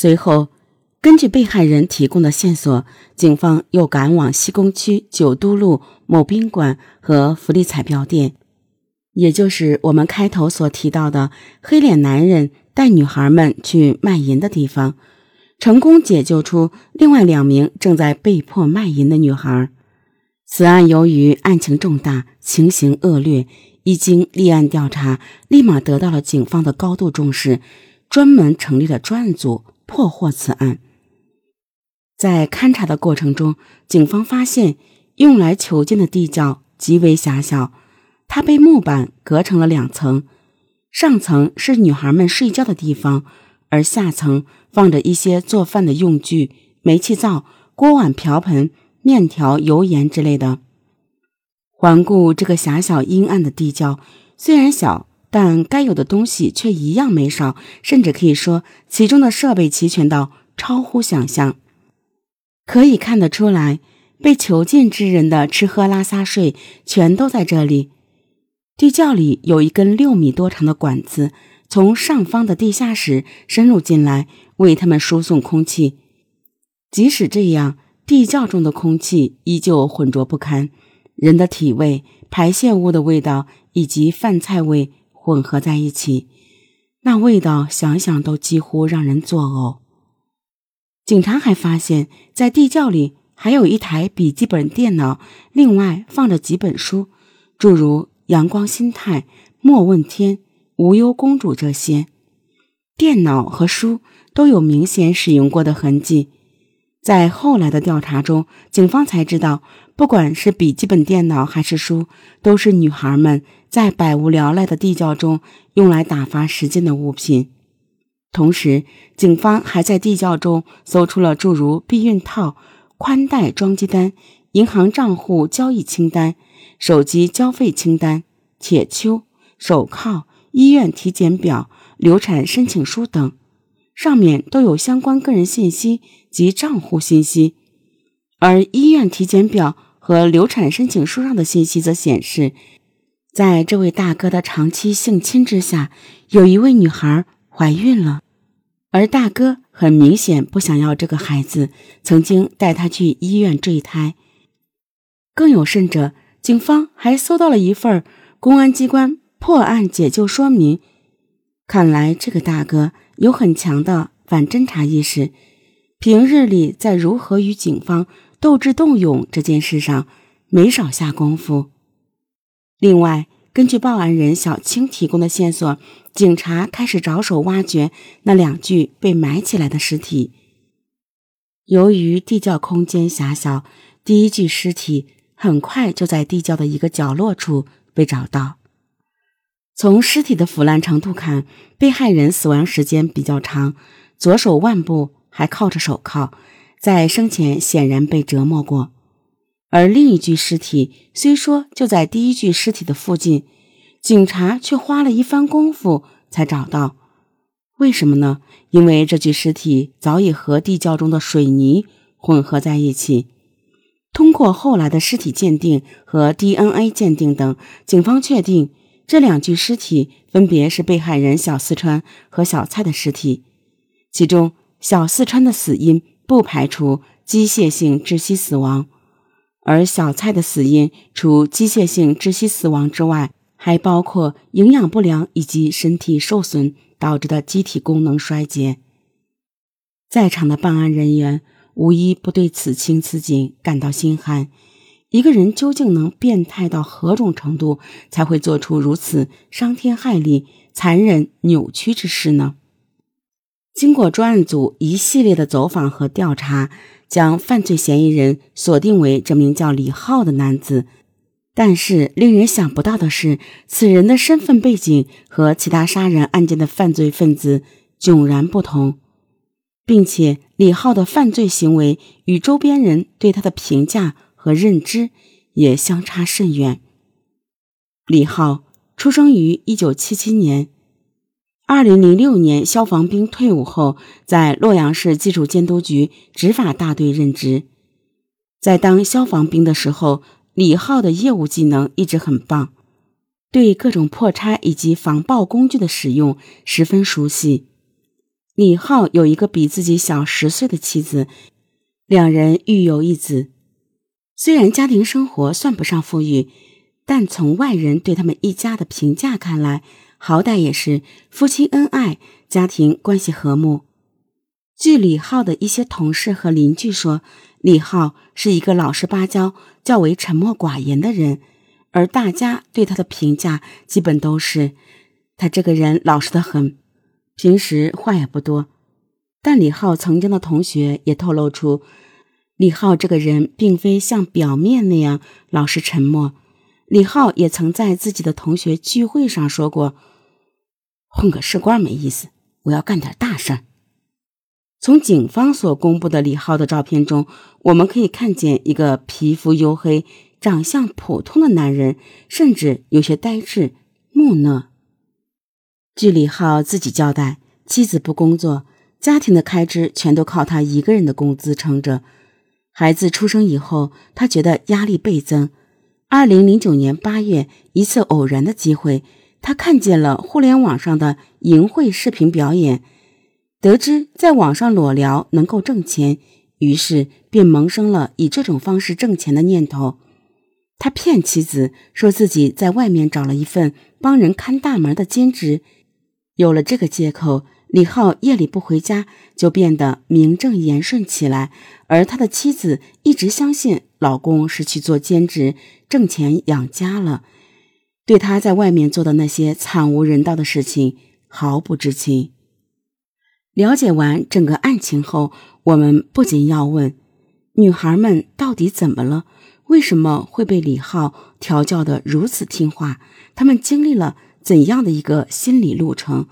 随后，根据被害人提供的线索，警方又赶往西工区九都路某宾馆和福利彩票店，也就是我们开头所提到的黑脸男人带女孩们去卖淫的地方，成功解救出另外两名正在被迫卖淫的女孩。此案由于案情重大、情形恶劣，一经立案调查，立马得到了警方的高度重视，专门成立了专案组破获此案。在勘查的过程中，警方发现用来囚禁的地窖极为狭小，它被木板隔成了两层，上层是女孩们睡觉的地方，而下层放着一些做饭的用具、煤气灶、锅碗瓢盆。面条、油盐之类的。环顾这个狭小阴暗的地窖，虽然小，但该有的东西却一样没少，甚至可以说其中的设备齐全到超乎想象。可以看得出来，被囚禁之人的吃喝拉撒睡全都在这里。地窖里有一根六米多长的管子，从上方的地下室深入进来，为他们输送空气。即使这样。地窖中的空气依旧浑浊不堪，人的体味、排泄物的味道以及饭菜味混合在一起，那味道想想都几乎让人作呕。警察还发现，在地窖里还有一台笔记本电脑，另外放着几本书，诸如《阳光心态》《莫问天》《无忧公主》这些。电脑和书都有明显使用过的痕迹。在后来的调查中，警方才知道，不管是笔记本电脑还是书，都是女孩们在百无聊赖的地窖中用来打发时间的物品。同时，警方还在地窖中搜出了诸如避孕套、宽带装机单、银行账户交易清单、手机交费清单、铁锹、手铐、医院体检表、流产申请书等。上面都有相关个人信息及账户信息，而医院体检表和流产申请书上的信息则显示，在这位大哥的长期性侵之下，有一位女孩怀孕了，而大哥很明显不想要这个孩子，曾经带她去医院坠胎。更有甚者，警方还搜到了一份公安机关破案解救说明，看来这个大哥。有很强的反侦查意识，平日里在如何与警方斗智斗勇这件事上没少下功夫。另外，根据报案人小青提供的线索，警察开始着手挖掘那两具被埋起来的尸体。由于地窖空间狭小，第一具尸体很快就在地窖的一个角落处被找到。从尸体的腐烂程度看，被害人死亡时间比较长，左手腕部还铐着手铐，在生前显然被折磨过。而另一具尸体虽说就在第一具尸体的附近，警察却花了一番功夫才找到。为什么呢？因为这具尸体早已和地窖中的水泥混合在一起。通过后来的尸体鉴定和 DNA 鉴定等，警方确定。这两具尸体分别是被害人小四川和小蔡的尸体，其中小四川的死因不排除机械性窒息死亡，而小蔡的死因除机械性窒息死亡之外，还包括营养不良以及身体受损导致的机体功能衰竭。在场的办案人员无一不对此情此景感到心寒。一个人究竟能变态到何种程度，才会做出如此伤天害理、残忍扭曲之事呢？经过专案组一系列的走访和调查，将犯罪嫌疑人锁定为这名叫李浩的男子。但是，令人想不到的是，此人的身份背景和其他杀人案件的犯罪分子迥然不同，并且李浩的犯罪行为与周边人对他的评价。和认知也相差甚远。李浩出生于一九七七年，二零零六年消防兵退伍后，在洛阳市技术监督局执法大队任职。在当消防兵的时候，李浩的业务技能一直很棒，对各种破拆以及防爆工具的使用十分熟悉。李浩有一个比自己小十岁的妻子，两人育有一子。虽然家庭生活算不上富裕，但从外人对他们一家的评价看来，好歹也是夫妻恩爱，家庭关系和睦。据李浩的一些同事和邻居说，李浩是一个老实巴交、较为沉默寡言的人，而大家对他的评价基本都是他这个人老实的很，平时话也不多。但李浩曾经的同学也透露出。李浩这个人并非像表面那样老实沉默。李浩也曾在自己的同学聚会上说过：“混个士官没意思，我要干点大事儿。”从警方所公布的李浩的照片中，我们可以看见一个皮肤黝黑、长相普通的男人，甚至有些呆滞、木讷。据李浩自己交代，妻子不工作，家庭的开支全都靠他一个人的工资撑着。孩子出生以后，他觉得压力倍增。二零零九年八月，一次偶然的机会，他看见了互联网上的淫秽视频表演，得知在网上裸聊能够挣钱，于是便萌生了以这种方式挣钱的念头。他骗妻子说自己在外面找了一份帮人看大门的兼职，有了这个借口。李浩夜里不回家，就变得名正言顺起来。而他的妻子一直相信老公是去做兼职挣钱养家了，对他在外面做的那些惨无人道的事情毫不知情。了解完整个案情后，我们不仅要问：女孩们到底怎么了？为什么会被李浩调教的如此听话？他们经历了怎样的一个心理路程？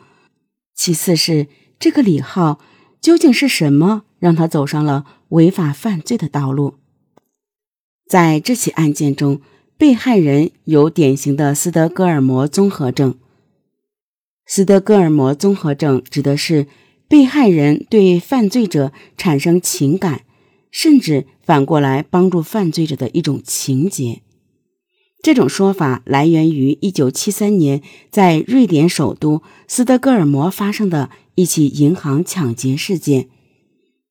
其次是这个李浩究竟是什么让他走上了违法犯罪的道路？在这起案件中，被害人有典型的斯德哥尔摩综合症。斯德哥尔摩综合症指的是被害人对犯罪者产生情感，甚至反过来帮助犯罪者的一种情节。这种说法来源于1973年在瑞典首都斯德哥尔摩发生的一起银行抢劫事件。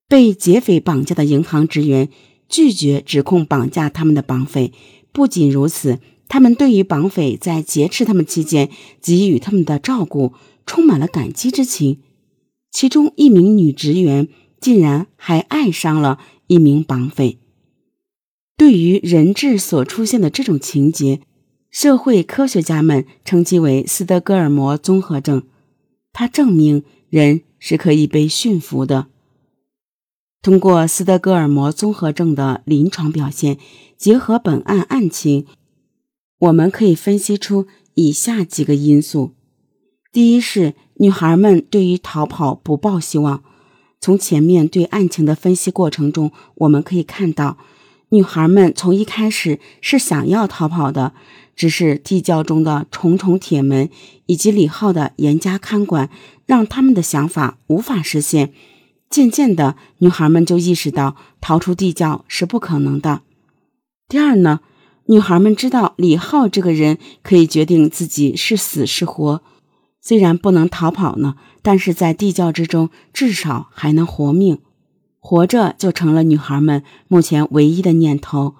被劫匪绑架的银行职员拒绝指控绑架他们的绑匪，不仅如此，他们对于绑匪在劫持他们期间给予他们的照顾充满了感激之情。其中一名女职员竟然还爱上了一名绑匪。对于人质所出现的这种情节，社会科学家们称其为斯德哥尔摩综合症。它证明人是可以被驯服的。通过斯德哥尔摩综合症的临床表现，结合本案案情，我们可以分析出以下几个因素：第一是女孩们对于逃跑不抱希望。从前面对案情的分析过程中，我们可以看到。女孩们从一开始是想要逃跑的，只是地窖中的重重铁门以及李浩的严加看管，让他们的想法无法实现。渐渐的，女孩们就意识到逃出地窖是不可能的。第二呢，女孩们知道李浩这个人可以决定自己是死是活，虽然不能逃跑呢，但是在地窖之中至少还能活命。活着就成了女孩们目前唯一的念头，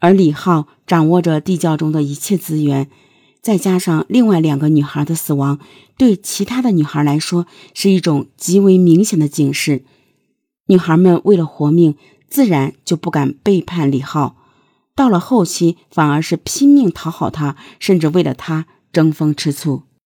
而李浩掌握着地窖中的一切资源，再加上另外两个女孩的死亡，对其他的女孩来说是一种极为明显的警示。女孩们为了活命，自然就不敢背叛李浩，到了后期反而是拼命讨好他，甚至为了他争风吃醋。